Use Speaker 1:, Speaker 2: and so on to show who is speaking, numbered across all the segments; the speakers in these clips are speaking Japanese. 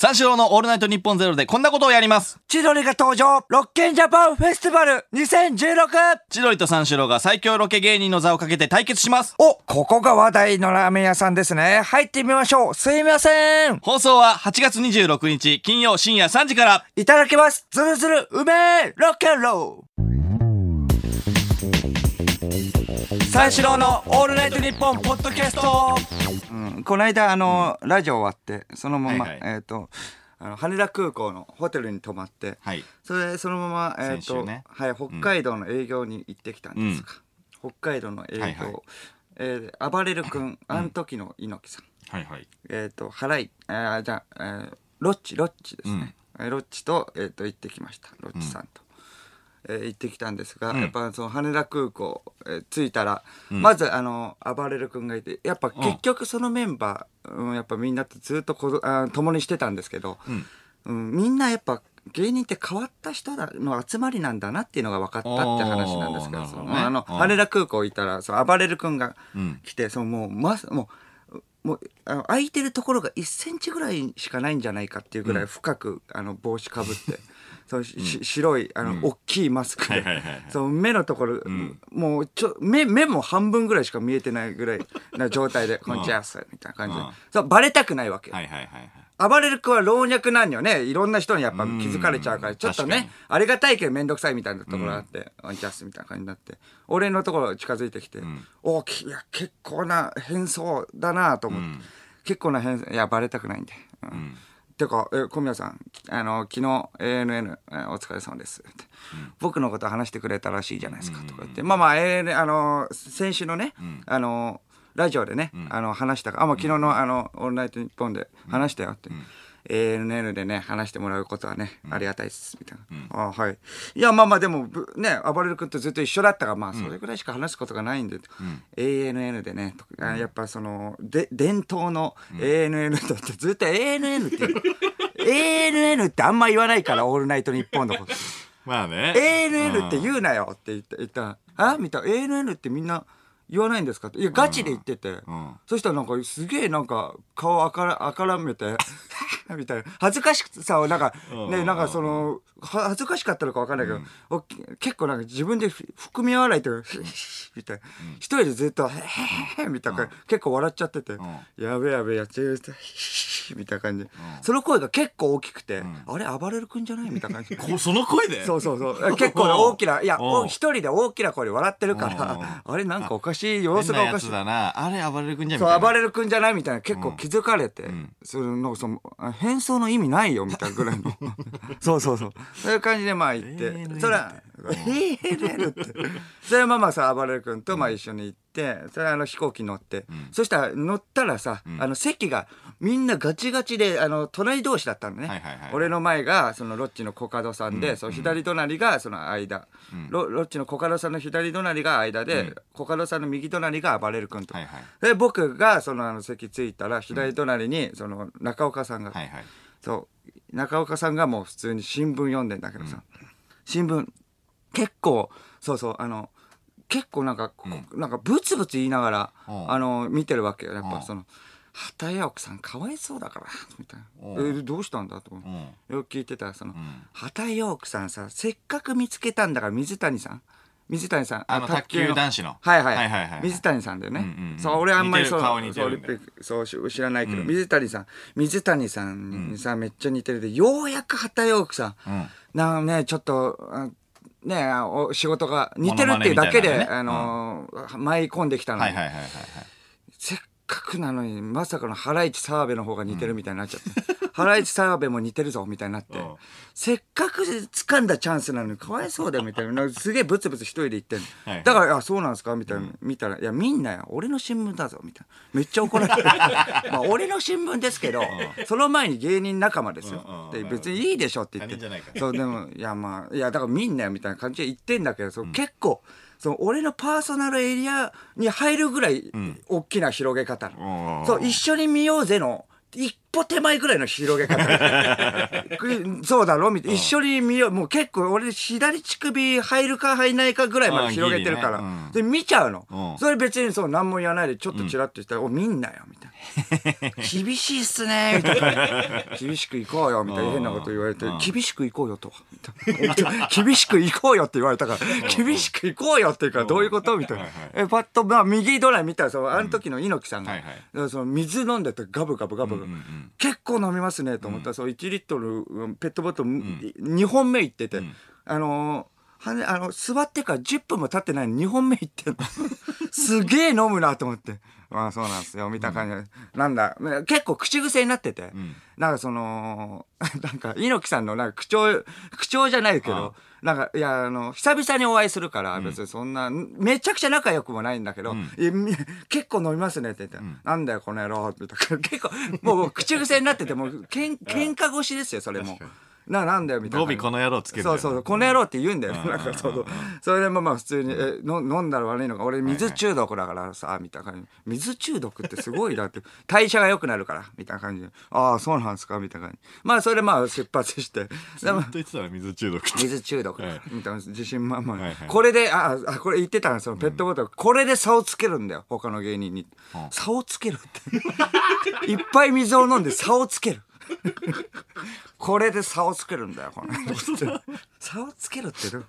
Speaker 1: 三四郎のオールナイトニッポンゼロでこんなことをやります。
Speaker 2: 千鳥が登場ロッケンジャパンフェスティバル 2016!
Speaker 1: 千鳥と三四郎が最強ロケ芸人の座をかけて対決します。
Speaker 2: お、ここが話題のラーメン屋さんですね。入ってみましょう。すいません。
Speaker 1: 放送は8月26日金曜深夜3時から。
Speaker 2: いただきます。ズルズル、うめえ、ロッケンロー。三四郎のオールナイトニッポンポッドキャスト。うん、この間、あの、ラジオ終わって、そのまま、
Speaker 1: はいはい。
Speaker 2: えっ、と、あの羽田空港のホテルに泊まって、
Speaker 1: はい。
Speaker 2: それでそのまま、えーと
Speaker 1: ね。
Speaker 2: はい、北海道の営業に行ってきたんですが、北海道の営業、
Speaker 1: はいはい。
Speaker 2: えー、暴れる君、あの時の猪木さん、
Speaker 1: はいはい。
Speaker 2: えっ、と払い、えー、じゃあ、えーロッチロッチですね、えーロッチと,、えー、と行ってきました。ロッチさんと。えー行ってきたんですが、やっぱその羽田空港、えー着いたら、まずあの暴れる君がいてやっぱ結局そのメンバー、うん、やっぱみんなとずっとこぞあ共にしてたんですけど、うん。みんなやっぱ芸人って変わった人だの集まりなんだなっていうのが分かったって話なんですけど
Speaker 1: ね。
Speaker 2: あの
Speaker 1: うん。
Speaker 2: 羽田空港行ったらその暴れる君が
Speaker 1: ん
Speaker 2: 来て、そのもうまもうもうあの空いてるところが1センチぐらいしかないんじゃないかっていうぐらい深く、あの帽子かぶって。そのし白いあの、大きいマスク。で、その目のところ、もうちょ目目も半分ぐらいしか見えてないぐらいな状態で「こんにちは」みたいな感じで、
Speaker 1: うん。
Speaker 2: そうバレたくないわけ。よ、
Speaker 1: はいはいはいはい。
Speaker 2: 暴れる君は老若男女ねいろんな人にやっぱ気づかれちゃうから
Speaker 1: うん。
Speaker 2: ちょっとねありがたいけど面倒くさいみたいなところがあって「ワンチャス」みたいな感じになって俺のところ近づいてきて「おきいや結構な変装だな」と思って、結構な変装いやバレたくないんで。うんてか、え、小宮さん、あの、昨日 ANN、えお疲れ様です。って、僕のこと話してくれたらしいじゃないですか、とか言って、まあまあ、ANN、あの、先週のね、あの、ラジオでね、あの、話したか、あ、もう昨日の、あの、オールナイトニッポンで話したよって。ANN でね、話してもらうことはね、ありがたいです、みたいな。あはい。いや、まあまあ、でも、ぶね、暴れる君とずっと一緒だったから、まあ、それぐらいしか話すことがないんで、ANN でね、やっぱその、で、伝統の ANN だって、ずっと ANN って ANN ってあんま言わないから、オールナイトニッポンのこと。
Speaker 1: まあね。
Speaker 2: ANN って言うなよって言った言ったらあみたいな ANN ってみんな言わないんですか？っていやガチで言ってて、
Speaker 1: ん。
Speaker 2: そしたらなんかすげえなんか顔あからあからめて みたいな。恥ずかしくさなんかねなんかそのは恥ずかしかったのか分かんないけど、お結構なんか自分でふ含み笑いというか みたいな、一人でずっと「へへへ」みたいな、結構笑っちゃってて「やべえやべえやっちゃう みたいな感じ。で、その声が結構大きくて「あれ暴れる君じゃない?」みたいな感じ。
Speaker 1: その声で？
Speaker 2: そうそうそう。結構ね大きな、いや、一人で大きな声で笑ってるから、あれなんかおかしい、様子
Speaker 1: 変なやつ
Speaker 2: がおかしい。
Speaker 1: だな。あれ暴れる君じゃんみた
Speaker 2: そう、
Speaker 1: いな。
Speaker 2: 暴れる君じゃないみたいな、結構気づかれて、その、なんかその、あ変装の意味ないよ、みたいなぐらいの。そうそうそう。そういう感じでまあ行って、
Speaker 1: ANN
Speaker 2: それは、ANN って。それはまあまあさ、暴れる君とまあ一緒に行って、それはあの飛行機乗って、そしたら乗ったらさ、あの席がみんなガチガチで、あの、隣同士だったのね。
Speaker 1: はいはいはい
Speaker 2: 俺の前がそのロッチのコカドさんで、その左隣がその間、ロロッチのコカドさんの左隣が間で、コカドさんの右隣が暴れる君と、
Speaker 1: はいはい。
Speaker 2: で僕がそのあの席着いたら左隣にその中岡さんが、
Speaker 1: はいはい。
Speaker 2: そう。中岡さんがもう普通に新聞読んでんだけどさ、新聞結構そうそうあの結構なんか、こなんかブツブツ言いながら、
Speaker 1: うん。
Speaker 2: あの見てるわけよ。やっ
Speaker 1: うん。
Speaker 2: ぱその畑谷奥さんかわいそうだから みたいな。
Speaker 1: うん。
Speaker 2: えどうしたんだと
Speaker 1: う。ん。
Speaker 2: よく聞いてたらその、
Speaker 1: ん。
Speaker 2: 畑谷奥さんさせっかく見つけたんだから水谷さん。水谷さん
Speaker 1: あの卓球男子の。
Speaker 2: はいはい,、
Speaker 1: はいはいはいはい。
Speaker 2: 水谷さんだよね、
Speaker 1: うんうんうん。
Speaker 2: そう俺あんまりそうそう知らないけど、水谷さん。水谷さんにさ、めっちゃ似てるでようやく畑谷奥さん、
Speaker 1: うん。
Speaker 2: なんかねちょっとあねお仕事が似てるっていうだけで、
Speaker 1: モノマネみたい
Speaker 2: あのー舞い込んできたのに、
Speaker 1: はいはいはいはいはい。
Speaker 2: せっかくなのにまさかのハライチ澤部の方が似てるみたいになっちゃって、ハライチ澤部も似てるぞみたいになって、
Speaker 1: うん。
Speaker 2: せっかく掴んだチャンスなのにかわいそうだよみたいな。すげえブツブツ一人で言ってんの、だから「あそうなんですか?」みたいな、見たら「いや見んなよ。俺の新聞だぞ」みたいな。めっちゃ怒られて まあ俺の新聞ですけど、その前に芸人仲間ですよ、
Speaker 1: うんうん
Speaker 2: で別にいいでしょって言って。そうでもいやまあいやだから見んなよみたいな感じで言ってんだけど、そう結構その俺のパーソナルエリアに入るぐらい大きな広げ方、
Speaker 1: うん
Speaker 2: そう一緒に見ようぜの一歩手前ぐらいの広げ方。くそうだろ？みたいな。一緒に見よう。もう結構俺左乳首入るか入んないかぐらいまで広げてるから、
Speaker 1: ね。うん。
Speaker 2: で見ちゃうの、
Speaker 1: うん。
Speaker 2: それ別にそう何も言わないでちょっとチラッとしたら「お見んなよ」みたいな。厳しいっすねみたいな。厳しく行こうよみたいな変なこと言われて、厳しく行こうよと。厳しく行こうよって言われたから、厳しく行こうよっていうからどういうこと？みたいな。え、パッと、まあ右ドライ見たら、そのあの時の猪木さんがその水飲んでてガブガブガブ。結構飲みますねと思った。ら、そう1リットルうんペットボトル2本目行ってて、あのーはね、あの、座ってから10分も経ってないのに2本目行ってんの。すげえ飲むなと思って。まあそうなんですよ、みた感じ。で。なんだ、結構口癖になってて、なんかその、なんか猪木さんのなんか口調、口調じゃないけど、なんか、いや、あの、久々にお会いするから、別にそんな、めちゃくちゃ仲良くもないんだけど、いやみ結構飲みますねって言って、なんだよ、この野郎、みたいな。結構、もう口癖になってて、もう、けん 喧嘩越しですよ、それも。な、なんだよ、みたいな。
Speaker 1: 語尾この野郎つける
Speaker 2: そうそうそう、この野郎って言うんだよ。なんかそうそう。それでもまあ普通に、え、の飲んだら悪いのか、俺水中毒だからさ、みたいな感じ。水中毒ってすごいなって、代謝が良くなるから、みたいな感じで。ああ、そうなんですかみたいな感じ。まあそれでまあ出発して。
Speaker 1: ずっと言ってたら水中毒
Speaker 2: 水中毒
Speaker 1: はい
Speaker 2: みたいな自信満々、これでああこれ言ってたのそのペットボトル、これで差をつけるんだよ他の芸人に、差をつけるって いっぱい水を飲んで差をつけるこれで差をつけるんだよこれ差をつけるってどう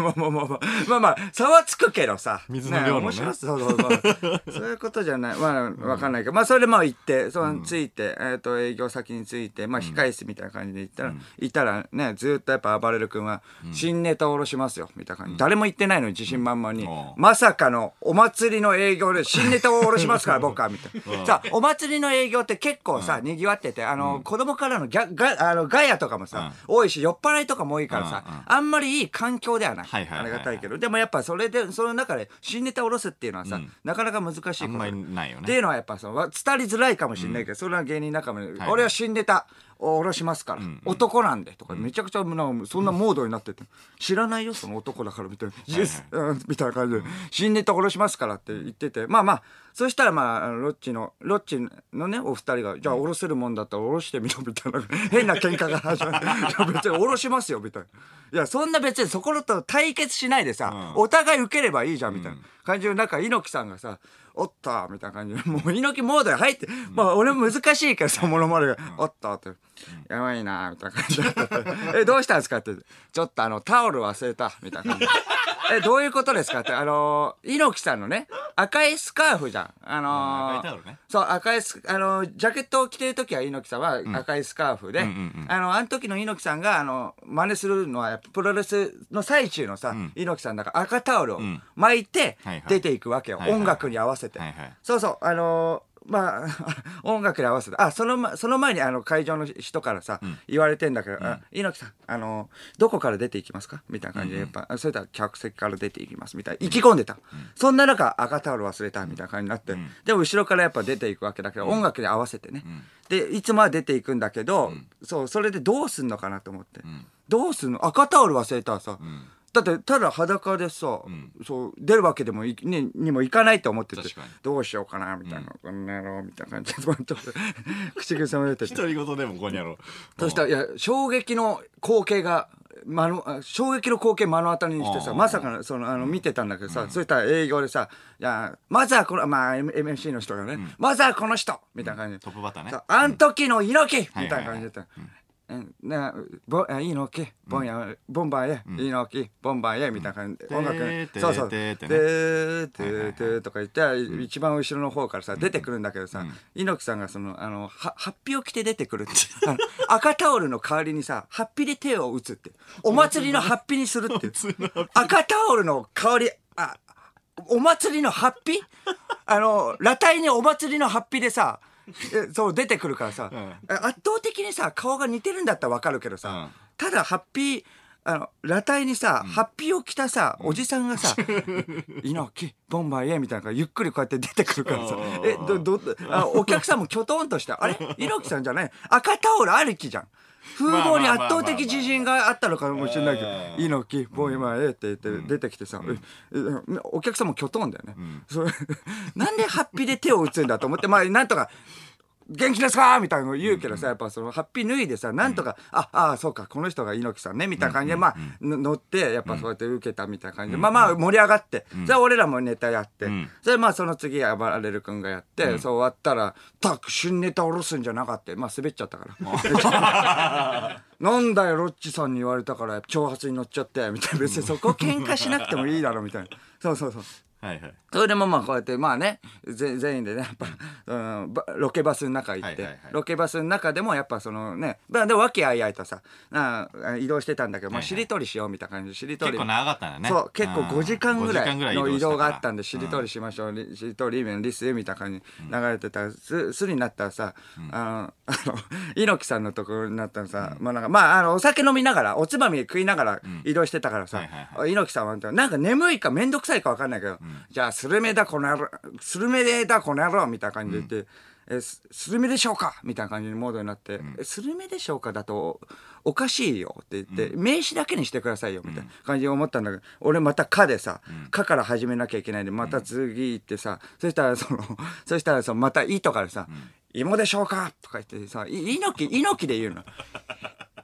Speaker 2: まあまあまあまあ。まあまあ差はつくけどさ。
Speaker 1: 水の量のね。
Speaker 2: 面白いそうそうそう。そういうことじゃない。まあわかんないけど、まあそれでまあ行ってそのついて、えっ、と営業先についてまあ控室みたいな感じで行ったら、いたらねずっとやっぱ暴れる君は新ネタを下ろしますよみたいな感じ、誰も言ってないのに自信満々に、
Speaker 1: うん。
Speaker 2: まさかのお祭りの営業で新ネタを下ろしますから 僕はみたいな、さあお祭りの営業って結構さ、にぎわっててあの、子供からのギャガあのガヤとかもさ、多いし酔っ払いとかも多いからあんまりいい環境ではない,、ありがたいけど。でもやっぱそれでその中で新ネタを下ろすっていうのはさ、なかなか難しいこと。
Speaker 1: あんまりないよね。
Speaker 2: っていうのはやっぱそのわ伝わりづらいかもしれないけど、それは芸人仲間に、
Speaker 1: はい
Speaker 2: 俺は新ネタを下ろしますから、男なんでとかめちゃくちゃなんかそんなモードになってて、知らないよその男だからみたいな、イエスうんみたいな感じで。新ネタ下ろしますからって言ってて。まあまあそしたらまあロッチのロッチのねお二人がじゃあ下ろせるもんだったら下ろしてみろみたいな。変な喧嘩が始まって 別に下ろしますよみたいな。いやそんな別にそこと対決しないでさ、お互い受ければいいじゃんみたいな。感じでなんか猪木さんがさおっとみたいな感じ。で、もう猪木モードに入って、まあ俺も難しいからさ、ものまねが、おっとって、やばいなみたいな感じで。え、どうしたんですかって、ちょっとあの、タオル忘れた、みたいな感じ。で。え、どういうことですかって、あのー、猪木さんのね、赤いスカーフじゃん。あのーそう、赤いス、あのー、ジャケットを着てる時は猪木さんは赤いスカーフで、あの、あの時の猪木さんが、あの、真似するのは、プロレスの最中のさ、猪木さんだから赤タオルを巻いて出ていくわけよ。
Speaker 1: はいはい。
Speaker 2: 音楽に合わせて。
Speaker 1: はいはい。
Speaker 2: そうそう、あのーまあ、音楽に合わせて、あ、そのま、その前にあの会場の人からさ、言われてんだけど、あ猪木さん、あのーどこから出ていきますか？みたいな感じで、やっぱ、それとは客席から出ていきます、みたいな。意気込んでた。そんな中、赤タオル忘れた、みたいな感じになって、でも後ろからやっぱ出ていくわけだけど、音楽に合わせてね。で、いつもは出ていくんだけど、そう、それでどうすんのかなと思って。どうすんの？赤タオル忘れたらさ、だってただ裸でさ、そう出るわけでもい、ね、にもいかないと思ってて
Speaker 1: 確かに。
Speaker 2: どうしようかなみたいな、こん。な野郎みたいな感じでちょっと口癖も出てて。
Speaker 1: 独り言でもここにやろう。
Speaker 2: そしたらいや衝撃の光景が目のあ衝撃の光景目の当たりにしてさ
Speaker 1: あー。
Speaker 2: まさかのそのあの見てたんだけどさ、そしたら営業でさ「いやまずはこのまあ M- MC の人がね、まずはこの人」みたいな感じで、
Speaker 1: トップバッターね。
Speaker 2: あん時の猪木、
Speaker 1: うん。
Speaker 2: みたいな感じで言ったうんなボあ猪木ボンやボンバーへ。猪木ボンバーへ。みたいな感じ。で音楽。そうそう。
Speaker 1: てーてて
Speaker 2: てとか言って一番後ろの方からさ出てくるんだけどさ猪木さんがそのあのはハッを着て出てくるって 赤タオルの代わりにさハッピーで手を打つってお祭りのハッピーにするって赤タオルの代わりあお祭りのハッピーあの裸体にお祭りのハッピーでさえそう出てくるからさ、圧倒的にさ顔が似てるんだったらわかるけどさ、
Speaker 1: うん。
Speaker 2: ただハッピーあの裸体にさ、ハッピーを着たさおじさんがさ「猪木ボンバーへ」みたいなゆっくりこうやって出てくるからさ。
Speaker 1: うん
Speaker 2: えどどあお客さんもきょとんとして「あれ？猪木さんじゃない？赤タオルありきじゃん」風貌に圧倒的自信があったのかもしれないけど「猪木ボンバーへ」って言って出てきてさ、ええお客さんもきょとんだよね、それ なんでハッピーで手を打つんだと思ってまあなんとか元気ですか？みたいなの言うけどさ、やっぱそのハッピー脱いでさ、なんとか、あ、ああ、そうか、この人が猪木さんね、みたいな感じで、まあ、の乗って、やっぱそうやって受けたみたいな感じで、まあまあ盛り上がって、それは俺らもネタやって、それまあその次、暴れる君がやって、そう終わったら、たく新ネタ下ろすんじゃなかった。まあ滑っちゃったから。なんだよ、ロッチさんに言われたから、挑発に乗っちゃって、みたいな。別にそこ喧嘩しなくてもいいだろ、みたいな。そうそうそう。
Speaker 1: はいはい。
Speaker 2: それでもまあこうやってまあねぜ全員でねやっぱ、うん、ばロケバスの中行って、
Speaker 1: はいはいはい。
Speaker 2: ロケバスの中でもやっぱそのねまあでも和気あいあいとさあ移動してたんだけど、まあ、
Speaker 1: はいはい。
Speaker 2: しりとりしようみたいな感じでしりとり。
Speaker 1: 結構長かったんだね。
Speaker 2: そう結構
Speaker 1: ん。
Speaker 2: 5時間ぐら
Speaker 1: 5時間
Speaker 2: いの移動があったんで
Speaker 1: し
Speaker 2: しりとりしましょう、りしりとりリスみたいな感じに流れてたらすすになったらさ、あのあの猪木さんのところになったらさ、まあなんかまああのお酒飲みながらおつまみ食いながら移動してたからさ、
Speaker 1: はいはい
Speaker 2: 猪木さんはなんか眠いか面倒くさいか分かんないけど、じゃあスルメだこの野郎スルメだこの野郎みたいな感じで言って。えススルメでしょうか？みたいな感じのモードになって、えスルメでしょうかだとおかしいよって言って、名詞だけにしてくださいよみたいな感じで思ったんだけど、俺また「か」でさ「か」から始めなきゃいけないんでまた次行ってさ、そしたらその そしたらそのまた「い」とかでさ「芋でしょうか?」とか言ってさ「い猪木猪木で言うの。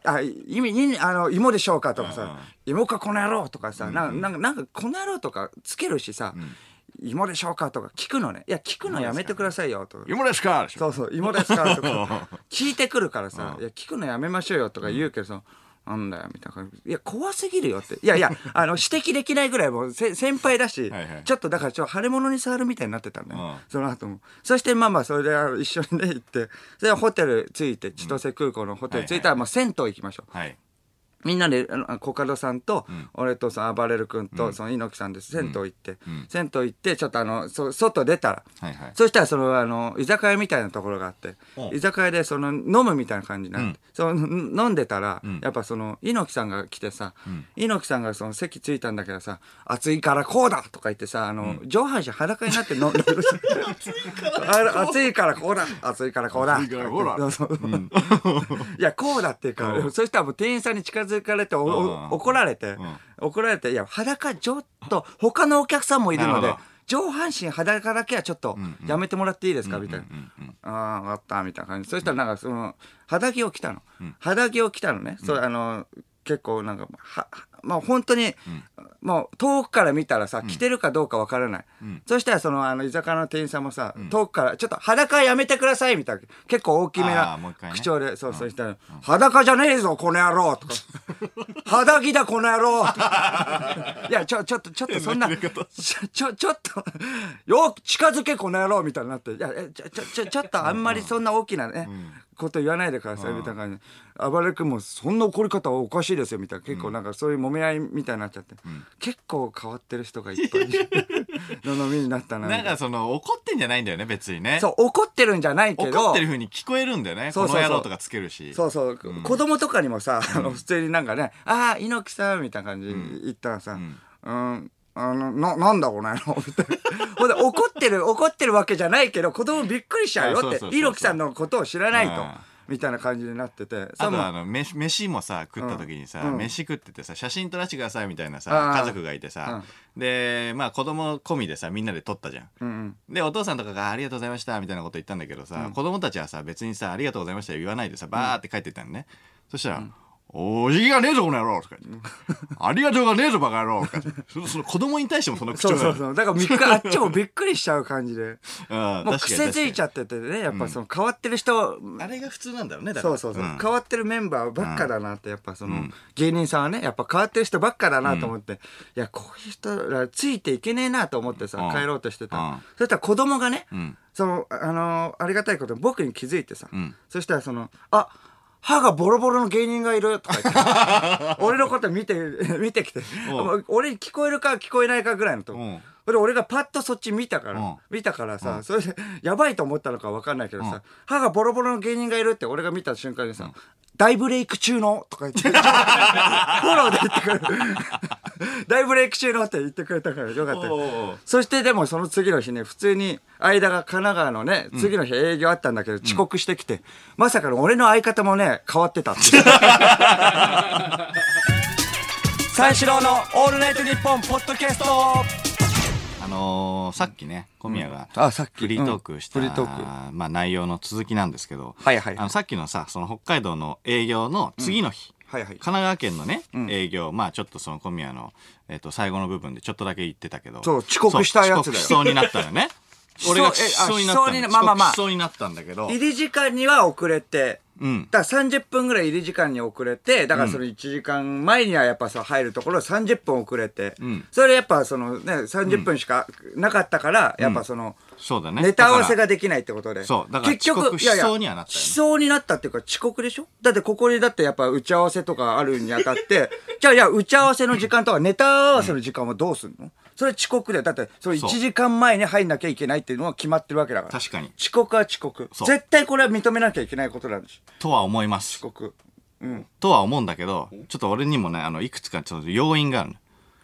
Speaker 2: あ、意味、あの、芋でしょうかとかさ、芋かこの野郎とかさ、なんか、なんか、なんかこの野郎とかつけるしさ、芋でしょうかとか聞くのね。いや、聞くのやめてくださいよと。か。
Speaker 1: 芋ですか
Speaker 2: そうそう、芋ですかとか、聞いてくるからさ、いや、聞くのやめましょうよとか言うけどさ、なんだよ、みたいな感じ。いや、怖すぎるよって。いやいや、あの、指摘できないぐらいもうせ先輩だし、
Speaker 1: はいはい
Speaker 2: ちょっとだからちょっと腫れ物に触るみたいになってたんだよ。
Speaker 1: うん
Speaker 2: その後も。そしてまあまあ、それであの一緒にね、行って、それでホテル着いて、千歳空港のホテル着いたら、もう銭湯行きましょう。
Speaker 1: はい。
Speaker 2: みんなで、あのコカドさんと、俺とその暴れる君と、その猪木さんで銭湯行って、銭湯行って、ちょっとあの、そ外出たら、
Speaker 1: はいはい。
Speaker 2: そしたらそのあの居酒屋みたいなところがあって。
Speaker 1: う。ん
Speaker 2: 居酒屋でその飲むみたいな感じになって、そのん飲んでたら、やっぱその猪木さんが来てさ、猪木さんがその席着いたんだけどさ「暑いからこうだ!」とか言ってさあの、上半身裸になって飲んでる。あ暑いからこうだ。暑いからこうだ。
Speaker 1: 暑いからこうだ。
Speaker 2: いやこうだっていうか、そしたらもう店員さんに近づかれて怒られて、怒られて「いや裸ちょっと他のお客さんもいるので上半身裸だけはちょっとやめてもらっていいですか、みたいな。ああ、分かった、みたいな感じ。そしたらなんかその、肌着を着たの。肌着を着たのね。そう、あの、結構なんか、は、はまあ本当に、もう遠くから見たらさ、着てるかどうかわからない。そしたらその、あの、居酒屋の店員さんもさ、遠くから、ちょっと裸やめてください、みたいな。結構大きめ
Speaker 1: あ
Speaker 2: な口調で、そうそうしたら、裸じゃねえぞ、この野郎とか。肌着だ、この野郎とか。いや、ちょ、ちょっと、ちょっとそんな、ちょ、ちょ、ちょっと、よく近づけ、この野郎みたいになって。いや、えちょ、ちょ、ちょ、ちょっとあんまりそんな大きなね、こと言わないでください、みたいな感じで。暴れくんも、そんな怒り方はおかしいですよ、みたいな。結構なんかそういう揉め合いみたいになっちゃって。結構変わってる人がいっぱいの 飲みになったな。
Speaker 1: ないん
Speaker 2: な
Speaker 1: かその、怒ってんじゃないんだよね、別にね。
Speaker 2: そう、怒ってるんじゃないけど。
Speaker 1: 怒ってる風に聞こえるんだよね。
Speaker 2: そうそうそう
Speaker 1: この野郎とかつけるし。
Speaker 2: そうそう、子供とかにもさ、あの普通になんかね、ああ、猪木さんみたいな感じで言ったらさ、うん、あの、な、なんだこの野郎みたいな。ほんで、怒ってる、怒ってるわけじゃないけど、子供びっくりしちゃうよって猪木さんのことを知らないと
Speaker 1: うん。
Speaker 2: みたいな感じになってて。
Speaker 1: あとあの飯飯もさ食った時にさ、
Speaker 2: うん。
Speaker 1: 飯食っててさ写真撮らせてくださいみたいな
Speaker 2: あー。
Speaker 1: さ家族がいてさ、でまあ子供込みでさみんなで撮ったじゃん。
Speaker 2: うんうん。
Speaker 1: でお父さんとかが「ありがとうございました」みたいなこと言ったんだけどさ、子供たちはさ別にさ「ありがとうございました」言わないでさバーって帰ってったのね、そしたら「お辞儀がねえぞこの野郎」とか言って「ありがとうがねえぞバカ野郎」とか言って。そその子供に対してもその口調
Speaker 2: そうそうそう。だからびっくり、あっちもびっくりしちゃう感じで。
Speaker 1: うん、
Speaker 2: もう癖ついち
Speaker 1: ゃ
Speaker 2: ゃっててね、やっぱその変わってる人、
Speaker 1: あれが普通なんだろうねだから。
Speaker 2: そうそうそう、
Speaker 1: ん。
Speaker 2: 変わってるメンバーばっかだなってやっぱその、芸人さんはねやっぱ変わってる人ばっかだなと思って、いやこういう人らついていけねえなと思ってさ、
Speaker 1: うん。
Speaker 2: 帰ろうとしてた、
Speaker 1: うん。
Speaker 2: そしたら子供がね、
Speaker 1: ん。
Speaker 2: そのあのーありがたいことに僕に気づいてさ、
Speaker 1: ん。
Speaker 2: そしたらそのあ歯がボロボロの芸人がいるとか言って。俺のこと見て 見てきて。
Speaker 1: うん。
Speaker 2: 俺に聞こえるか聞こえないかぐらいのとで俺がパッとそっち見たから、
Speaker 1: うん。
Speaker 2: 見たからさ、それでやばいと思ったのか分かんないけどさ、歯がボロボロの芸人がいるって俺が見た瞬間にさ、大ブレイク中の？とか言って、フォローで言ってくれる。大ブレイク中のって言ってくれたからよかったそしてでもその次の日ね、普通に間が神奈川のね、次の日営業あったんだけど遅刻してきて、まさかの俺の相方もね、変わってたって。三四郎のオールナイトニッポンポッドキャスト。
Speaker 1: あのーさっきね小宮が
Speaker 2: あさっき。
Speaker 1: フリートークした、
Speaker 2: うん。
Speaker 1: まあ、内容の続きなんですけど、
Speaker 2: はいはい。
Speaker 1: あのさっきのさその北海道の営業の次の日、
Speaker 2: はいはい。
Speaker 1: 神奈川県のね、
Speaker 2: ん。
Speaker 1: 営業まあちょっとその小宮の、えっと最後の部分でちょっとだけ言ってたけど。
Speaker 2: そう遅刻したやつだよ。
Speaker 1: そう遅刻しそうになったのよね俺がしそうになったの。
Speaker 2: えあしそうになまあまあまあ。
Speaker 1: しそうになったんだけど。
Speaker 2: 入り時間には遅れて。
Speaker 1: うん。
Speaker 2: だから30分ぐらい入り時間に遅れてだからその1時間前にはやっぱさ入るところ30分遅れて、
Speaker 1: ん。
Speaker 2: それやっぱそのね30分しかなかったから、やっぱその、
Speaker 1: そうだね。
Speaker 2: ネタ合わせができないってことで。
Speaker 1: そう。だから
Speaker 2: 結局
Speaker 1: 遅刻しそうにはなったよね。
Speaker 2: しそうになったっていうか遅刻でしょ？だってここにだってやっぱ打ち合わせとかあるにあたって、じゃあいや、打ち合わせの時間とかネタ合わせの時間はどうすんの、それ遅刻だよ。だって、それ1時間前に入んなきゃいけないっていうのは決まってるわけだから。
Speaker 1: 確かに
Speaker 2: 遅刻は遅刻。絶対これは認めなきゃいけないことなんです。
Speaker 1: とは思います
Speaker 2: 遅刻。うん。
Speaker 1: とは思うんだけどちょっと俺にもねあのいくつかちょっと要因があるの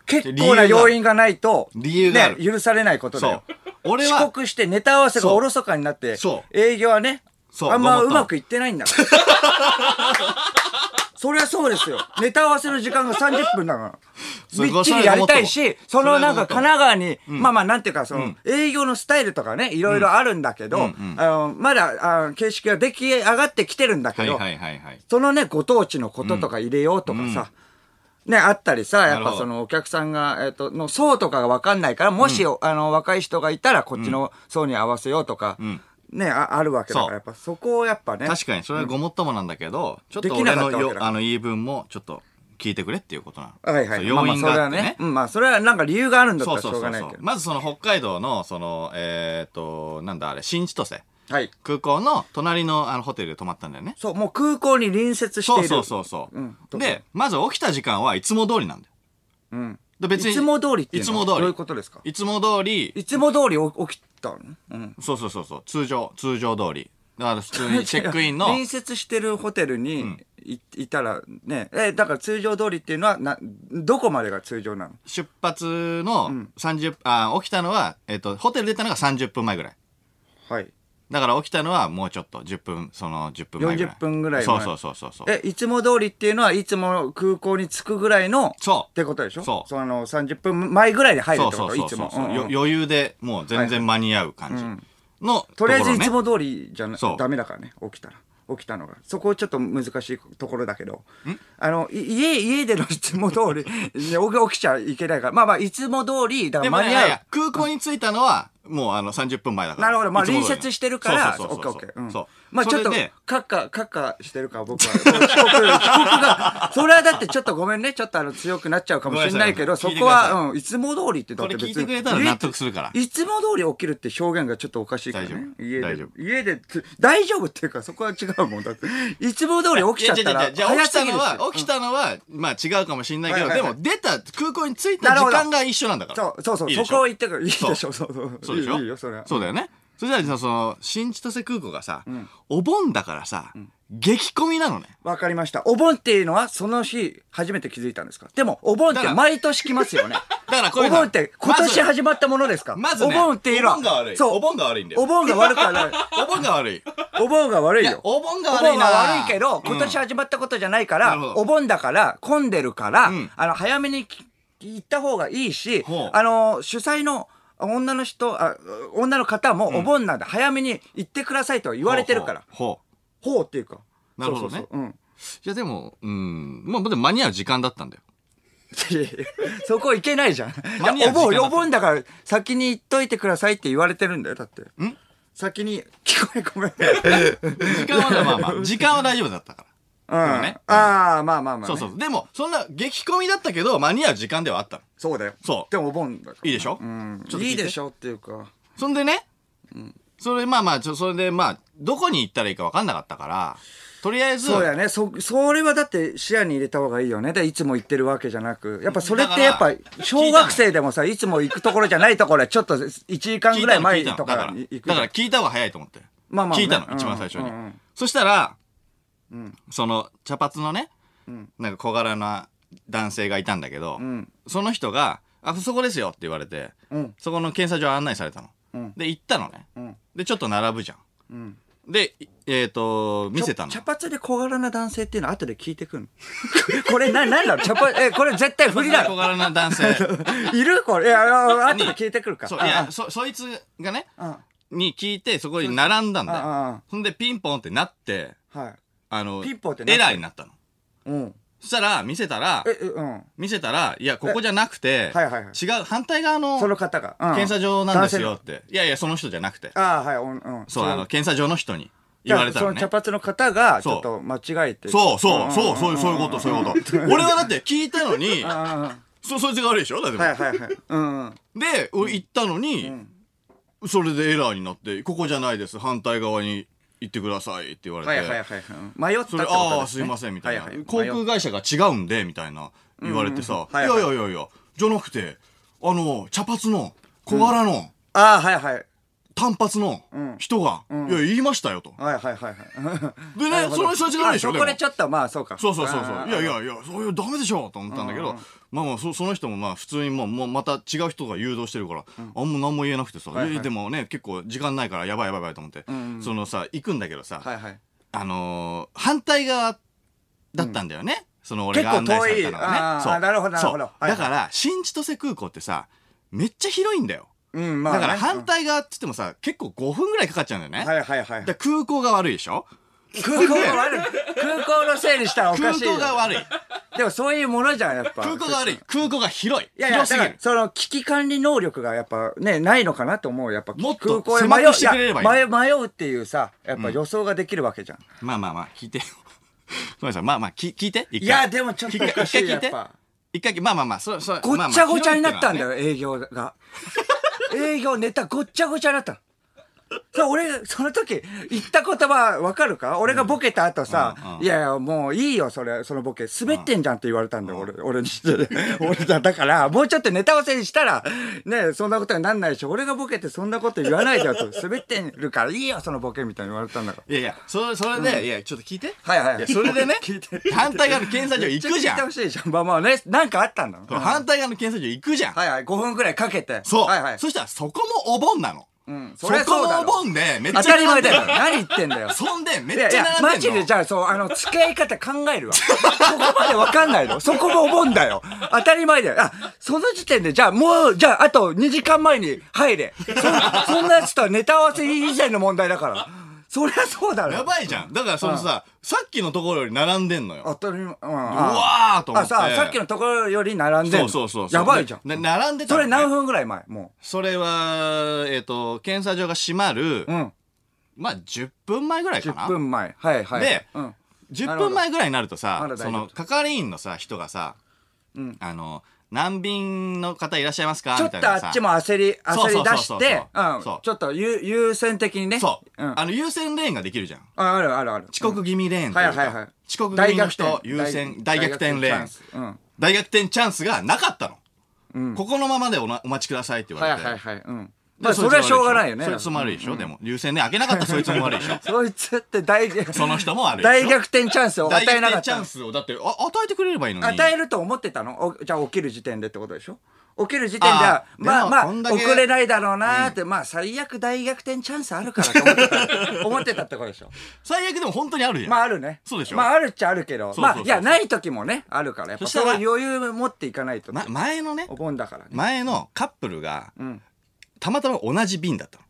Speaker 2: 結構な要因がないと、
Speaker 1: 理由がある
Speaker 2: ね、許されないことだよ。
Speaker 1: 俺
Speaker 2: 遅
Speaker 1: は
Speaker 2: 刻してネタ合わせがおろそかになって
Speaker 1: そ、
Speaker 2: 営業はね、あんまうまくいってないんだから。そりゃそうですよ。ネタ合わせの時間が30分だから。びっちりやりたいし、そのなんか神奈川に、まあまあなんていうか、その営業のスタイルとかね、いろいろあるんだけど、あのまだあ形式が出来上がってきてるんだけど、そのね、ご当地のこととか入れようとかさ、ね、あったりさ、やっぱそのお客さんが、えっ、と、の層とかがわかんないから、もし、あの、若い人がいたら、こっちの層に合わせようとか、
Speaker 1: ん
Speaker 2: ねあ、あるわけだか
Speaker 1: そう
Speaker 2: ら、やっぱそこをやっぱね。
Speaker 1: 確かにそれはごもっともなんだけど、ちょっと俺のよあの言い分もちょっと聞いてくれっていうことなの。
Speaker 2: はいはい。
Speaker 1: そう要因があってね。
Speaker 2: まあね。うん、まあ、それはなんか理由があるんだったらし
Speaker 1: そうそうそうそう
Speaker 2: ょうがないけど。
Speaker 1: まずその北海道のそのえっ、となんだあれ新千歳
Speaker 2: はい。
Speaker 1: 空港の隣のあのホテルで泊まったんだよね。
Speaker 2: そう、もう空港に隣接して
Speaker 1: そ
Speaker 2: いうる。
Speaker 1: そうそうそう。
Speaker 2: うん
Speaker 1: でまず起きた時間はいつも通りなんだよ。
Speaker 2: うん。
Speaker 1: で別に
Speaker 2: いつも通りってい
Speaker 1: つも通り。
Speaker 2: どういうことですか？
Speaker 1: いつも通り。
Speaker 2: いつも通り起きたの？うん。
Speaker 1: そうそうそうそう。通常通常通り。だから普通に チェックインの。
Speaker 2: 隣接してるホテルにい,、いたらね。えだから通常通りっていうのはなどこまでが通常なの？
Speaker 1: 出発の30、あ起きたのは、えっとホテル出たのが30分前ぐらい。
Speaker 2: はい
Speaker 1: だから起きたのはもうちょっと10分その10分前ぐらい。
Speaker 2: 40分ぐらい前。
Speaker 1: そうそうそうそうそう。
Speaker 2: えいつも通りっていうのはいつも空港に着くぐらいの
Speaker 1: そう。
Speaker 2: ってことでしょ？
Speaker 1: そう。
Speaker 2: その30分前ぐらいで入るってこ
Speaker 1: そうそうそう
Speaker 2: といつも
Speaker 1: そう、
Speaker 2: うんうん。
Speaker 1: よ余裕でもう全然間に合う感じ。の
Speaker 2: とりあえずいつも通りじゃな、
Speaker 1: そう。
Speaker 2: ダメだからね起きたら。起きたのが。そこちょっと難しいところだけど。あのい家家でのいつも通りね起き起きちゃいけないから。まあまあいつも通りだか
Speaker 1: でもねい
Speaker 2: ら間に合う。
Speaker 1: やいや空港に着いたのはもうあの30分前だから。
Speaker 2: なるほど。まあ、隣接してるから、
Speaker 1: そうそうそうそう。
Speaker 2: オッケーオッケー。うん。
Speaker 1: そう
Speaker 2: まあ、ちょっとカッカ、カッカしてるから、僕は。遅刻、遅刻が、それはだってちょっとごめんね。ちょっとあの、強くなっちゃうかもしれないけど、そこは、うん、いつも通りってだって別に。
Speaker 1: これ聞いてくれたら納得するから
Speaker 2: いつも通り起きるって表現がちょっとおかしいからね。家で
Speaker 1: 大丈夫。
Speaker 2: 家でつ、大丈夫っていうか、そこは違うもんだって。いつも通り起きちゃったら、
Speaker 1: じゃあ起きたのは起きたのはまあ違うかもしれないけどでも出た空港に着いた時間が一緒なんだから
Speaker 2: そうそうそう、そこを言ってくる。いいでしょ、そうそう。
Speaker 1: そうでしょ？
Speaker 2: いいいいよ、それは。
Speaker 1: そうだよねそれじゃあその新千歳空港がさお盆だからさ激混みなのね。
Speaker 2: わかりました。お盆っていうのは、その日、初めて気づいたんですか？でも、お盆って
Speaker 1: だから
Speaker 2: 毎年来ますよね。
Speaker 1: だからこういうの
Speaker 2: お盆って、今年始まったものですか？
Speaker 1: まずね
Speaker 2: お盆っていうのは、
Speaker 1: お盆が悪い。
Speaker 2: そう。
Speaker 1: お盆が悪いんだよ。
Speaker 2: お盆が悪くはない。
Speaker 1: お盆が悪い。
Speaker 2: お盆が悪い
Speaker 1: いや
Speaker 2: よ。
Speaker 1: お盆が
Speaker 2: お
Speaker 1: 悪いな。
Speaker 2: 盆が悪いけど、
Speaker 1: うん。
Speaker 2: 今年始まったことじゃないから、
Speaker 1: なるほど。
Speaker 2: お盆だから、混んでるから、
Speaker 1: ん。
Speaker 2: あの、早めにき行った方がいいし
Speaker 1: ほう、
Speaker 2: あの、主催の、女の人、あ女の方もお盆なんで早めに行ってくださいとは言われてるから。
Speaker 1: ほうほう
Speaker 2: っていうか。
Speaker 1: なるほどね
Speaker 2: そうそうそううん。
Speaker 1: いやでもうんまあでも間に合う時間だったんだよ
Speaker 2: いやいやそこ行けないじゃん。
Speaker 1: 間に合う
Speaker 2: お盆、
Speaker 1: 時間だった
Speaker 2: お盆だから先に言っといてくださいって言われてるんだよ、だって。ん先に、聞こえごめん。
Speaker 1: 時間はねまあまあ時間は大丈夫だったから
Speaker 2: うん。
Speaker 1: ね
Speaker 2: ああ、まあまあまあ、ね。
Speaker 1: そうそうでもそんな激混みだったけど間に合う時間ではあったの
Speaker 2: そうだよ。
Speaker 1: そう
Speaker 2: でもお盆だから。
Speaker 1: いいでしょ？
Speaker 2: うん
Speaker 1: ちょっと聞いて
Speaker 2: いいでしょっていうか。
Speaker 1: そんでね、それまあまあちょそれでまあどこに行ったらいいか分かんなかったからとりあえず
Speaker 2: そうやね。そ、それはだって視野に入れた方がいいよね。で、いつも行ってるわけじゃなく。やっぱそれってやっぱ
Speaker 1: だから、
Speaker 2: 小学生でもさ、いつも行くところじゃないところはちょっと1時間ぐらい前と
Speaker 1: 聞いたのだか
Speaker 2: からに行く
Speaker 1: だから聞いた方が早いと思って
Speaker 2: まあまあね
Speaker 1: 聞いたの
Speaker 2: うん
Speaker 1: 一番最初に
Speaker 2: うんうん
Speaker 1: そしたらその茶髪のねなんか小柄な男性がいたんだけど
Speaker 2: ん
Speaker 1: その人が「あそこですよ」って言われて
Speaker 2: うん
Speaker 1: そこの検査場案内されたの。
Speaker 2: うん
Speaker 1: で行ったのね。
Speaker 2: うん
Speaker 1: でちょっと並ぶじゃん。
Speaker 2: うん
Speaker 1: でいえっ、と見せたの。
Speaker 2: 茶髪で小柄な男性っていうのは後で聞いてくんの？これな何なの茶髪えこれ絶対振りだろ。
Speaker 1: 小柄な男性。
Speaker 2: いるこれ？いやあ後で聞いてくるか。
Speaker 1: そういやそそいつがね
Speaker 2: あ。
Speaker 1: に聞いてそこに並んだんだよ。ほんでピンポンってなって
Speaker 2: あはい
Speaker 1: あの
Speaker 2: ピンポンってなって
Speaker 1: エラーになったの。
Speaker 2: うん。
Speaker 1: そしたら見せたら
Speaker 2: ええうん。
Speaker 1: 見せたらいやここじゃなくて、
Speaker 2: はいはいはい。
Speaker 1: 違う反対側の
Speaker 2: その方が、うん。
Speaker 1: 検査場なんですよ
Speaker 2: 男
Speaker 1: っていやいやその人じゃなくて。
Speaker 2: ああはいうんうん。
Speaker 1: そうあの検査場の人に言われたのね。
Speaker 2: その茶髪の方がち
Speaker 1: そう。
Speaker 2: ょっと間違えて。
Speaker 1: そうそうそう
Speaker 2: ん。
Speaker 1: そうそういうことそういうこと。俺はだって聞いたのにそそいつが悪いでしょ？だって、
Speaker 2: はいはいはい。うんうん。
Speaker 1: で俺行ったのに、
Speaker 2: ん。
Speaker 1: それでエラーになってここじゃないです反対側に行ってくださいって言われて、
Speaker 2: はいはいはいはい。うん迷ったってことです、ね、
Speaker 1: ああすいませんみたいな、
Speaker 2: はは
Speaker 1: 航空会社が違うんでみたいな言われてさ、い
Speaker 2: うんうん。はいはい
Speaker 1: やいやいやいやじゃなくてあの茶髪の小柄の、
Speaker 2: ああはいはい
Speaker 1: 単発の人が、いや言いましたよと。
Speaker 2: はいはいはいはい。
Speaker 1: でねその人たちが悪いでしょ
Speaker 2: あそこでちょっとまあそうか。
Speaker 1: そうそうそうそう。いやいやいやそういうダメでしょと思ったんだけど、まあまあそその人もまあ普通にもうもうまた違う人が誘導してるから、あんま何も言えなくてさ、
Speaker 2: はいはい。
Speaker 1: でもね結構時間ないからやばいやばいやばいと思って、
Speaker 2: ん
Speaker 1: そのさ行くんだけどさ、
Speaker 2: はいはい。
Speaker 1: あのー反対側だったんだよね、その俺が案内されたのがね。そう。
Speaker 2: なるほどなるほど。
Speaker 1: だから新千歳空港ってさめっちゃ広いんだよ、
Speaker 2: うんまあね。
Speaker 1: だから反対側って言ってもさ結構5分ぐらいかかっちゃうんだよね、
Speaker 2: はいはいはい
Speaker 1: で空港が悪いでしょ？
Speaker 2: 空港が悪い。空港のせいにしたらお
Speaker 1: 空
Speaker 2: かしいよ。
Speaker 1: 港が悪い。
Speaker 2: でもそういうものじゃんやっぱ。
Speaker 1: 空港が悪い。空港が広い。
Speaker 2: いやいや、
Speaker 1: 広すぎる。
Speaker 2: だからその危機管理能力がやっぱね、ないのかなと思う。やっぱ
Speaker 1: もっと
Speaker 2: 空港で
Speaker 1: 狭くしてくれればいい
Speaker 2: や迷迷うっていうさ、やっぱ予想ができるわけじゃん。
Speaker 1: まあまあまあ聞いてよ。ごめんなさい。まあまあき聞いて？一回。
Speaker 2: いや、でもちょっと
Speaker 1: 一回
Speaker 2: おかしい
Speaker 1: 一回聞いて。
Speaker 2: やっぱ。
Speaker 1: 一回まあまあまあそそ
Speaker 2: ごっちゃごちゃになったんだ
Speaker 1: よ
Speaker 2: よ、営業が。営業ネタごっちゃごちゃになったの。そう俺、その時、言った言葉わかるか？俺がボケた後さ、いやいや、もういいよ、それ、そのボケ。滑ってんじゃんって言われたんだよ、俺、俺に。俺だ、だから、もうちょっとネタ合わせにしたら、ね、そんなことになんないし、俺がボケてそんなこと言わないでよと、滑ってるからいいよ、そのボケみたいに言われたんだから。
Speaker 1: いやいやそれそれで、いやちょっと聞いて
Speaker 2: はいはい
Speaker 1: それでね
Speaker 2: 聞いて
Speaker 1: 反対側の検査場行くじゃ
Speaker 2: 聞いて
Speaker 1: ん
Speaker 2: ほしいじゃん。まあまあね、なんかあったんだ。
Speaker 1: 反対側の検査場行くじゃん、
Speaker 2: はいはい、5分くらいかけて。
Speaker 1: そう、
Speaker 2: はいはい。
Speaker 1: そしたらそこもお盆なの、
Speaker 2: うん、
Speaker 1: そ
Speaker 2: そりゃそうだろ。
Speaker 1: こもお盆でめっちゃ
Speaker 2: 当たり前だよ。何言ってんだよ。
Speaker 1: そんでめっ
Speaker 2: いやいや
Speaker 1: ちゃ並んでんの。
Speaker 2: マジでじゃあそうあの付き合い方考えるわ。そこまでわかんないの。そこもお盆だよ。当たり前だよ。あその時点でじゃあもうじゃああと2時間前に入れ。そそんなやつとはネタ合わせ以前の問題だからそりゃそうだろ。
Speaker 1: やばいじゃん。だからそのさ、さっきのところより並んでんのよ。
Speaker 2: 当たり前。うん。
Speaker 1: う
Speaker 2: あ
Speaker 1: わーと思って。
Speaker 2: あささっきのところより並んでんの。
Speaker 1: そうそうそうそう。
Speaker 2: やばいじゃん。
Speaker 1: 並んでたのね。
Speaker 2: それ何分ぐらい前？も
Speaker 1: それはえっ、と検査場が閉まる、
Speaker 2: ううん。
Speaker 1: まあ10分前ぐらいかな。
Speaker 2: 10分前。はいはい。
Speaker 1: で
Speaker 2: うん。
Speaker 1: 10分前ぐらいになるとさその係員のさ人がさ、
Speaker 2: うん。
Speaker 1: あの難便の方いらっしゃいますか？
Speaker 2: ちょっ
Speaker 1: みたいなさ。
Speaker 2: とあっちも焦り焦り出してちょっと優優先的にね。
Speaker 1: そう、
Speaker 2: うん。
Speaker 1: あの優先レーンができるじゃん。
Speaker 2: ああるあるある。
Speaker 1: 遅刻気味レーンというか、
Speaker 2: はいはいはい
Speaker 1: 遅刻気味の人優先大逆転レーン。
Speaker 2: ン。
Speaker 1: 大逆転チャンスがなかったの、
Speaker 2: うん。
Speaker 1: ここのままでお待ちくださいって言われて、
Speaker 2: はいはいはい。まあ、それはしょうがないよね。
Speaker 1: そいつも悪いでしょ、でも優先レーン開けなかった そいつも悪いでしょ。
Speaker 2: そいつって大、
Speaker 1: その人も悪い
Speaker 2: 大逆転チャンスを与
Speaker 1: 大
Speaker 2: えなかった。
Speaker 1: チャン。スをだってあ与えてくれればいいのに。
Speaker 2: 与えると思ってたの？おじゃあ起きる時点でってことでしょ？起きる時点ではまあまあ遅れないだろうなーって、まあ最悪大逆転チャンスあるからと思ってた。思ってたってことでしょ？
Speaker 1: 最悪でも本当にあるじゃん、
Speaker 2: まああるね。
Speaker 1: そうでしょ。
Speaker 2: まああるっちゃあるけど。まあいやない時もねあるから。やっぱ
Speaker 1: そしたら
Speaker 2: そういう余裕持っていかないと、
Speaker 1: ま、前のね
Speaker 2: お盆だからね。
Speaker 1: 前のカップルが
Speaker 2: うん
Speaker 1: たまたま同じ便だったの。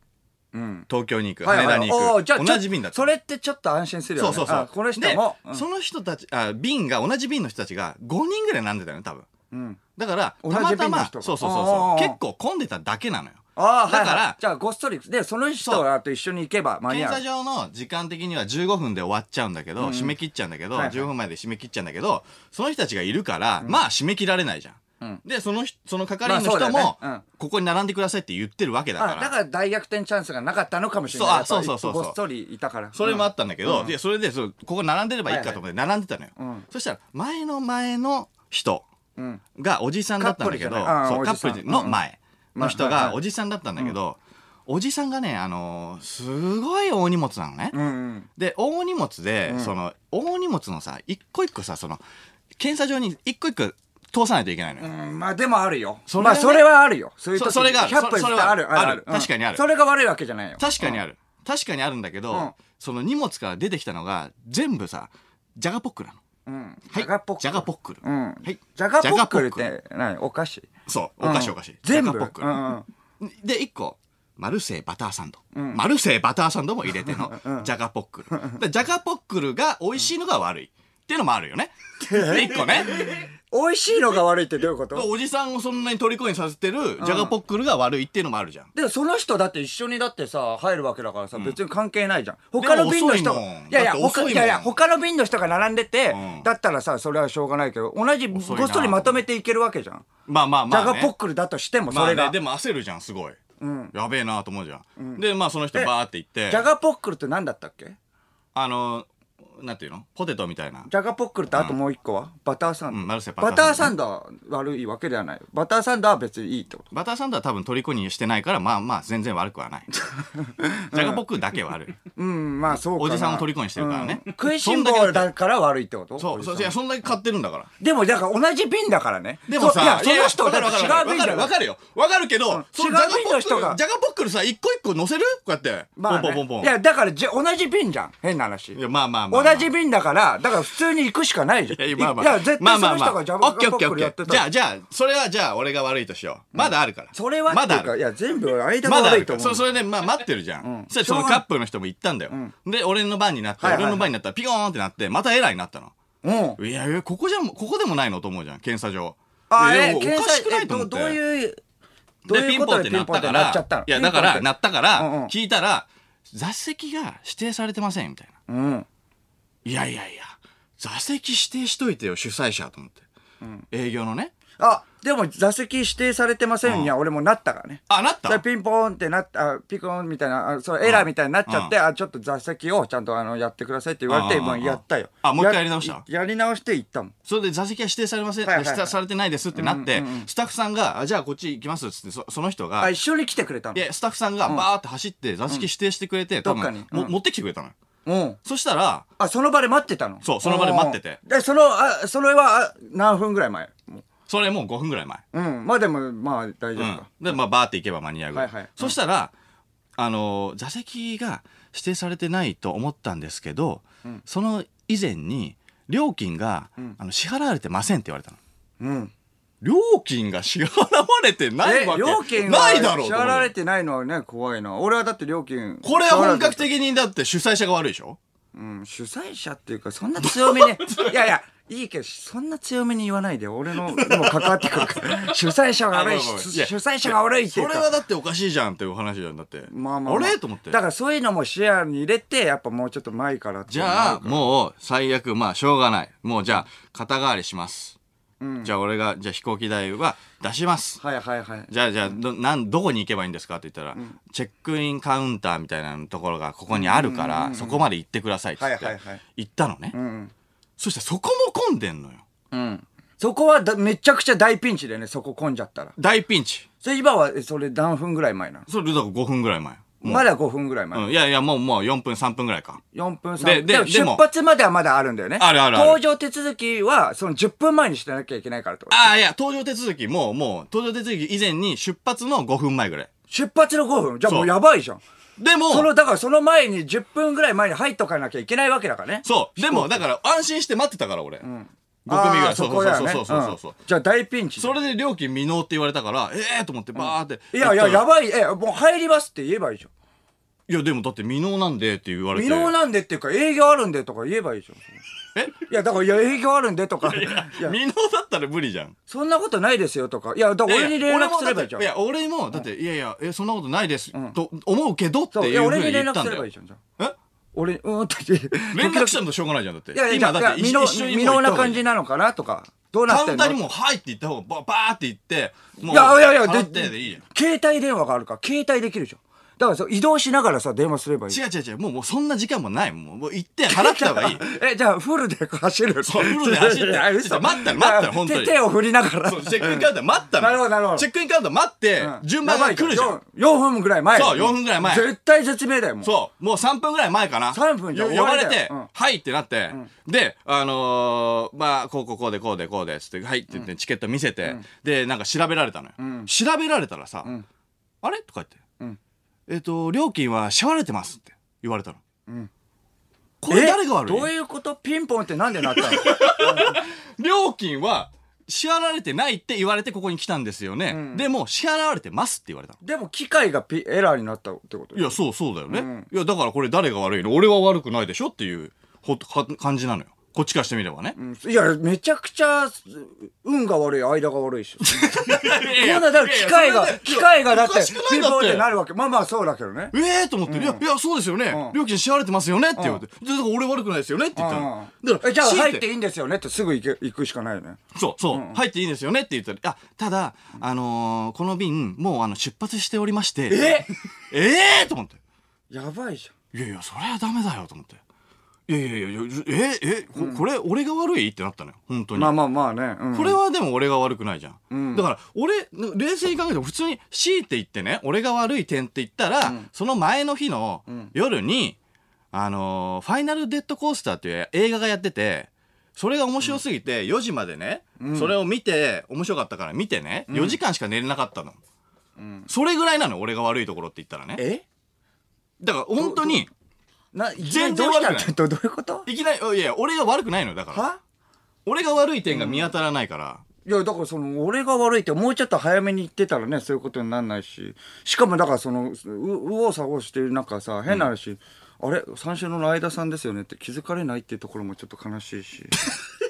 Speaker 2: うん。
Speaker 1: 東京に行く、
Speaker 2: はいはい。
Speaker 1: 羽田に行く。
Speaker 2: じゃあ
Speaker 1: 同じ便だった。
Speaker 2: それってちょっと安心するよね。
Speaker 1: そうそうそう。
Speaker 2: あこの人も？
Speaker 1: で、その人たちあ便が同じ便の人たちが5人ぐらい並んでたよね多分。
Speaker 2: うん。うん
Speaker 1: だから
Speaker 2: 同じ
Speaker 1: たまたま
Speaker 2: 便の人が
Speaker 1: そうそうそう。
Speaker 2: あー。
Speaker 1: そう結構混んでただけなのよ。
Speaker 2: ああ
Speaker 1: だから
Speaker 2: はいはい。じゃあごっそりでその人と一緒に行けば間に合う。
Speaker 1: 検査場の時間的には15分で終わっちゃうんだけど、
Speaker 2: うん。
Speaker 1: 締め切っちゃうんだけど、
Speaker 2: はいはい。
Speaker 1: 15分前で締め切っちゃうんだけどその人たちがいるから、まあ締め切られないじゃん、
Speaker 2: うん
Speaker 1: でその人その係員の
Speaker 2: まあそうだ
Speaker 1: 人も、ここに並んでくださいって言ってるわけだから。
Speaker 2: あだから大逆転チャンスがなかったのかもしれない。
Speaker 1: そうあ
Speaker 2: やっぱ
Speaker 1: そうそうそうそ
Speaker 2: っそりいたから。
Speaker 1: それもあったんだけど、
Speaker 2: うん。
Speaker 1: いやそれでそうここ並んでればいいかと思って並んでたのよ、
Speaker 2: うん。
Speaker 1: そしたら前の前の人
Speaker 2: うん。
Speaker 1: がおじさんだったんだけど
Speaker 2: カップルじゃない。あー
Speaker 1: そうカ
Speaker 2: おじさん。
Speaker 1: ップルの前の人が
Speaker 2: うんはいはい。
Speaker 1: おじさんだったんだけど、おじさんがね、あのーすごい大荷物なのね。
Speaker 2: うんうん。
Speaker 1: で大荷物で、
Speaker 2: うん。
Speaker 1: その大荷物のさ一個一個さその検査場に一個一個通さないといけないのよ。
Speaker 2: うんまあでもあるよ。
Speaker 1: それ
Speaker 2: まあそれはあるよ。そういう時
Speaker 1: そそれがある。
Speaker 2: 100分
Speaker 1: そそれは
Speaker 2: ある。ある
Speaker 1: ある確かにある。
Speaker 2: それが悪いわけじゃないよ。
Speaker 1: 確かにある。確かにあるんだけど、
Speaker 2: うん。
Speaker 1: その荷物から出てきたのが全部さジャガポックルなの。
Speaker 2: うん。
Speaker 1: はい。
Speaker 2: ジャガポック。ル
Speaker 1: ジャガポックル、
Speaker 2: うん。
Speaker 1: はい。
Speaker 2: ジャガポックルっ
Speaker 1: ジャガ
Speaker 2: て何？お菓子？
Speaker 1: そうお菓子お菓子、
Speaker 2: 全部？
Speaker 1: ジャガポックル、
Speaker 2: うんうん。
Speaker 1: で1個マルセイバターサンド、
Speaker 2: うん。
Speaker 1: マルセイバターサンドも入れての
Speaker 2: うん。
Speaker 1: ジャガポックルでジャガポックルが美味しいのが悪いっていうのもあるよね。で1個ね
Speaker 2: 美味しいのが悪いってどういうこと？
Speaker 1: おじさんをそんなに虜にさせてるジャガポックルが悪いっていうのもあるじゃん。
Speaker 2: でもその人だって一緒にだってさ入るわけだからさ、別に関係ないじゃん。他の便の人
Speaker 1: でも遅い
Speaker 2: やいや
Speaker 1: い
Speaker 2: やいや他の便の人が並んでて、
Speaker 1: うん。
Speaker 2: だったらさそれはしょうがないけど同じごっそりまとめていけるわけじゃん、
Speaker 1: まあまあまあ、ね、
Speaker 2: ジャガポックルだとしてもそ
Speaker 1: まあ
Speaker 2: れが、
Speaker 1: ね、でも焦るじゃんすごい、
Speaker 2: ん。
Speaker 1: やべえなと思うじゃん、でまあその人バーって行って。
Speaker 2: ジャガポックルって何だったっけ？
Speaker 1: あのなんていうの？ポテトみたいな。
Speaker 2: ジャガポックルってあともう一個は、バターサンド、
Speaker 1: うんマルセイバ
Speaker 2: バター
Speaker 1: サン
Speaker 2: ドは悪いわけではない。バターサンドは別にいいってこと。
Speaker 1: バターサンドは多分虜にしてないからまあまあ全然悪くはない。ジャガポックルだけ悪い。
Speaker 2: うんまあそうかな。
Speaker 1: おじさんを虜にしてるからね。
Speaker 2: うん。食いしん坊だから悪いってこと？
Speaker 1: そうそういやそんだけ買ってるんだから。
Speaker 2: でもだから同じ便だからね。
Speaker 1: でもさ
Speaker 2: そういやその人
Speaker 1: わか
Speaker 2: だって違
Speaker 1: るわかるわか
Speaker 2: う便だから
Speaker 1: るわかるよ。わかるけど、その
Speaker 2: 違う便の人が
Speaker 1: ジャガポックルジャガポックルさ一個一個乗せる？こうやって、
Speaker 2: まあね。
Speaker 1: ポンポンポンポン。
Speaker 2: いやだからじゃ同じ便じゃん。変な話。
Speaker 1: いやまあまあまあ、まあ、
Speaker 2: 同じ便だからだから普通に行くしかないじゃん。
Speaker 1: いやまあまあ。
Speaker 2: いや絶対その人がジャガ
Speaker 1: オッケーじゃあじゃあそれはじゃあ俺が悪いとしよう。まだあるから、
Speaker 2: それは
Speaker 1: まだある
Speaker 2: いや全部間が悪いと思う
Speaker 1: るから。そそれで、まあ、待ってるじゃん、
Speaker 2: うん。
Speaker 1: そしたらそのカップルの人も行ったんだよ、で俺の番になって、俺の番になったらピコーンってなってまたエラーになったの。
Speaker 2: うん。
Speaker 1: いやここじゃここでもないのと思うじゃん検査場
Speaker 2: あえ
Speaker 1: おかしくないと思って。
Speaker 2: どういうどう
Speaker 1: で
Speaker 2: いうことでピンポンってなっちゃったの？
Speaker 1: いやだからなったから、聞いたら座席が指定されてませんみたいな。
Speaker 2: うん
Speaker 1: いやいやいや座席指定しといてよ主催者と思って、営業のね。
Speaker 2: あでも座席指定されてませんには俺もなったからね。
Speaker 1: あなった？
Speaker 2: でピンポーンってなったあピコーンみたいなあそうエラーみたいになっちゃって、あちょっと座席をちゃんとあのやってくださいって言われて、
Speaker 1: うん
Speaker 2: もうやったよ。
Speaker 1: あもう一回やり直した？
Speaker 2: やり直して行ったもん。
Speaker 1: それで座席は指定されません、
Speaker 2: はいはいはい。
Speaker 1: 指定されてないですってなって、スタッフさんがあじゃあこっち行きますっつってそその人が
Speaker 2: あ一緒に来てくれたの。
Speaker 1: いやスタッフさんがバーって走って座席指定してくれて、多
Speaker 2: どっかに。
Speaker 1: 分も
Speaker 2: うん。
Speaker 1: 持ってきてくれたのよ
Speaker 2: うん。
Speaker 1: そしたら
Speaker 2: あその場で待ってたの？
Speaker 1: そうその場で待ってて。
Speaker 2: うんでそのあそれはあ何分ぐらい前？も
Speaker 1: それもう5分ぐらい前。
Speaker 2: ううん。まあでもまあ大丈夫
Speaker 1: うん。
Speaker 2: か、、
Speaker 1: でまあバーって行けば間に合う。ぐらい、
Speaker 2: はい。はい
Speaker 1: そしたら、あのー座席が指定されてないと思ったんですけど、
Speaker 2: ん。
Speaker 1: その以前に料金が、
Speaker 2: ん。
Speaker 1: あの支払われてませんって言われたの。
Speaker 2: うん
Speaker 1: 料金が支払われてない
Speaker 2: え
Speaker 1: わけ
Speaker 2: 料金
Speaker 1: な
Speaker 2: はい
Speaker 1: だろう
Speaker 2: 支払われてないのはね怖いな。俺はだって料金
Speaker 1: これは本格的にだって主催者が悪いでしょ？
Speaker 2: うん主催者っていうかそんな強めに いやいやいいけどそんな強めに言わないで。俺のにも関わってくるから。主催者が悪い
Speaker 1: あごめんごめん。いや
Speaker 2: 主催者が悪いって
Speaker 1: そうれはだっておかしいじゃんっていう話じゃん。だって
Speaker 2: まあまあ、まあ、
Speaker 1: れ？と思って。
Speaker 2: だからそういうのも視野に入れてやっぱもうちょっと前から。
Speaker 1: じゃあもう最悪まあしょうがない。もうじゃあ肩代わりします、じゃあ俺がじゃあ飛行機代は出します。
Speaker 2: はいはいはい。
Speaker 1: じゃあじゃあどなんどこに行けばいいんですかって言ったら、チェックインカウンターみたいなところがここにあるから、そこまで行ってくださいって言って、
Speaker 2: はいはいはい
Speaker 1: 行ったのね、
Speaker 2: うん
Speaker 1: そしたらそこも混んでんのよ。
Speaker 2: うん。そこはだめちゃくちゃ大ピンチでねそこ混んじゃったら。
Speaker 1: 大ピンチ。
Speaker 2: それ今はえそれ何分ぐらい前なの？
Speaker 1: それだから5分ぐらい前
Speaker 2: まだ5分ぐらい前、
Speaker 1: うん、いやいやもうもう4分3分ぐらいか。
Speaker 2: 4分3
Speaker 1: で
Speaker 2: 分。で
Speaker 1: ででも
Speaker 2: 発まではまだあるんだよね。
Speaker 1: あるあるある。
Speaker 2: 搭乗手続きはその10分前にしてなきゃいけないからってこと。
Speaker 1: ああいや搭乗手続きももう搭乗手続き以前に出発の5分前ぐらい。
Speaker 2: 出発の5分？じゃあも
Speaker 1: そう。
Speaker 2: うやばいじゃん。
Speaker 1: でも
Speaker 2: そのだからその前に10分ぐらい前に入っとかなきゃいけないわけだからね。
Speaker 1: そう。でもだから安心して待ってたから俺、5組ぐらいそう
Speaker 2: そ
Speaker 1: うそうそうそうそう、
Speaker 2: んじゃあ大ピンチ
Speaker 1: それで料金未納って言われたからええー、と思ってバーって、
Speaker 2: いやいややばいえもう入りますって言えばいいじゃん
Speaker 1: いやでもだって未納なんでって言われて
Speaker 2: 未納なんでっていうか営業あるんでとか言えばいいじゃん
Speaker 1: え
Speaker 2: いやだからいや営業あるんでとかいや
Speaker 1: 未納だったら無理じゃん
Speaker 2: そんなことないですよとかいやだから俺に連絡すればいいじゃん
Speaker 1: いや俺もだっていやいやえそんなことないです、と思うけどって
Speaker 2: いや
Speaker 1: いうふうに
Speaker 2: 俺に連絡
Speaker 1: 言ったんだよ
Speaker 2: すればいいじゃんじゃ
Speaker 1: え
Speaker 2: あ俺うんって言って。
Speaker 1: 連絡したのとしょうがないじゃんだって。
Speaker 2: いやいや
Speaker 1: 今だって
Speaker 2: い
Speaker 1: 一緒に
Speaker 2: 未納な
Speaker 1: もう行った方がい
Speaker 2: 感じなのかなとかどうな
Speaker 1: カウンターにもうはいって言った方がババーって言っても
Speaker 2: いやいやいや
Speaker 1: いいじゃん。
Speaker 2: 携帯電話があるから携帯できるじゃんだからそう移動しながらさ電話すればいい。
Speaker 1: 違う違う違うもうもうそんな時間もない。もうもう行って払った方がいい。
Speaker 2: えじゃあフルで走る
Speaker 1: そうフルで走って。
Speaker 2: いや嘘
Speaker 1: 待ったら待ったら本当に。
Speaker 2: 手手を振りながら。
Speaker 1: そうチェックインカウンター待ったの。
Speaker 2: なるほどなるほど。
Speaker 1: チェックインカウンター待って、順番が来るじゃん。
Speaker 2: 4, 分ぐらい前。
Speaker 1: そう4分ぐらい前。
Speaker 2: 絶対絶命だよもう
Speaker 1: そうもう3分ぐらい前かな。
Speaker 2: 3分じゃ
Speaker 1: 呼ばれて、
Speaker 2: うん。
Speaker 1: はいってなって、であのーまあこうこうこうでこうでこうでつってはいって言ってチケット見せて、でなんか調べられたのよ、調べられたらさ、あれ？とか言って、
Speaker 2: ん
Speaker 1: えっ、と料金は支払われてますって言われたの。これ誰が悪い？
Speaker 2: えどういうこと？ピンポンってなんでなったの？
Speaker 1: 料金は支払われてないって言われてここに来たんですよね。でも支払われてますって言われたの。
Speaker 2: でも機械がピエラーになったってこと
Speaker 1: いや、そうそうだよね。
Speaker 2: うん
Speaker 1: いや、だからこれ誰が悪いの？俺は悪くないでしょっていうほは感じなのよ。こっちからしてみればね。
Speaker 2: うん。いやめちゃくちゃ運が悪い間が悪いし。こんなだから機械が機械がだってピンポンってなるわけ。まあまあそうだけどね。
Speaker 1: ええー、と思って、いや、いや、そうですよね。
Speaker 2: うん。
Speaker 1: 料金支払われてますよねって言われて。だから俺悪くないですよねって言っただから、
Speaker 2: えじゃあ入っていいんですよねってすぐ行け行くしかないよね。
Speaker 1: そう、そう、入っていいんですよねって言ったら、あ、ただ、あのーこの便、もうあの、出発しておりまして。
Speaker 2: え？
Speaker 1: ええー、と思って。
Speaker 2: やばいじ
Speaker 1: いやいや、それはダメだよと思って。いやいやいやえ、え、ここれ、俺が悪い？ってなったのよ。本当に。
Speaker 2: まあまあまあね、うん。
Speaker 1: これはでも俺が悪くないじゃん。
Speaker 2: うん。
Speaker 1: だから、俺、冷静に考えても普通に C って言ってね、俺が悪い点って言ったら、その前の日の
Speaker 2: ん。
Speaker 1: 夜に、あのーファイナルデッドコースターっていう映画がやってて、それが面白すぎて、4時までね、それを見て、面白かったから見てね、4時間しか寝れなかったの。それぐらいなの、俺が悪いところって言ったらね。
Speaker 2: え？
Speaker 1: だから本当に、
Speaker 2: な
Speaker 1: 全然悪くない。
Speaker 2: どどういうこと？
Speaker 1: いきなり、いやいや、俺が悪くないのよ、だから。
Speaker 2: は？
Speaker 1: 俺が悪い点が見当たらないから。
Speaker 2: いやだからその俺が悪いってもうちょっと早めに言ってたらねそういうことにならないし。しかもだからそのう右往左往してる中さ変な話、あれ？三四郎の相田さんですよねって気づかれないっていうところもちょっと悲しいし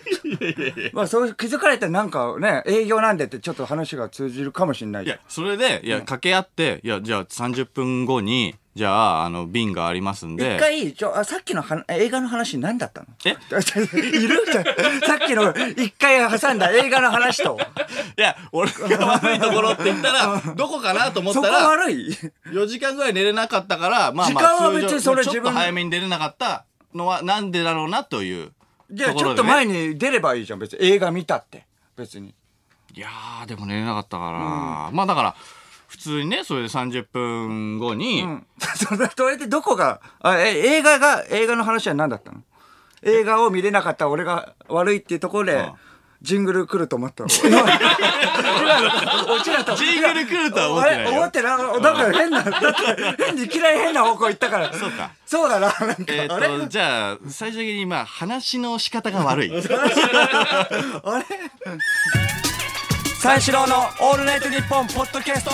Speaker 2: まあそう気づかれてなんかね営業なんでってちょっと話が通じるかもしれない。
Speaker 1: いや、それで、いや、掛け合って、いや、じゃあ30分後に、じゃあ、あの、便がありますんで。
Speaker 2: 一回ちょあさっきのは映画の話何だったの？
Speaker 1: え？
Speaker 2: いる？さっきの一回挟んだ映画の話と。
Speaker 1: いや、俺が悪いところって言ったら、どこかなと思っ
Speaker 2: そこ
Speaker 1: たら、
Speaker 2: 悪い。
Speaker 1: 4時間ぐらい寝れなかったから、まあまあ、
Speaker 2: 時間は別にそれ
Speaker 1: 通常ちょっと
Speaker 2: 自分
Speaker 1: 早めに寝れなかったのは、なんでだろうなという
Speaker 2: じゃあ。ちょっと前に出ればいいじゃん別に。映画見たって。別に。
Speaker 1: いやー、でも寝れなかったから、まあだから、普通にね、それで30分後に、
Speaker 2: うん。それそれでどこが、あえ映画が、映画の話は何だったの？映画を見れなかった俺が悪いっていうところで
Speaker 1: うん、
Speaker 2: ジングル来ると思ったの。落ちなと。
Speaker 1: ジングル来るとは思ってないよ
Speaker 2: ってな、だから変な、だって変にいきなり変な方向行ったから。
Speaker 1: そうか。
Speaker 2: そうだな、なんか。
Speaker 1: えっと、じゃあ、最終的にまあ、話の仕方が悪い。
Speaker 2: あれ？三四郎のオールナイトニッポンポッドキャスト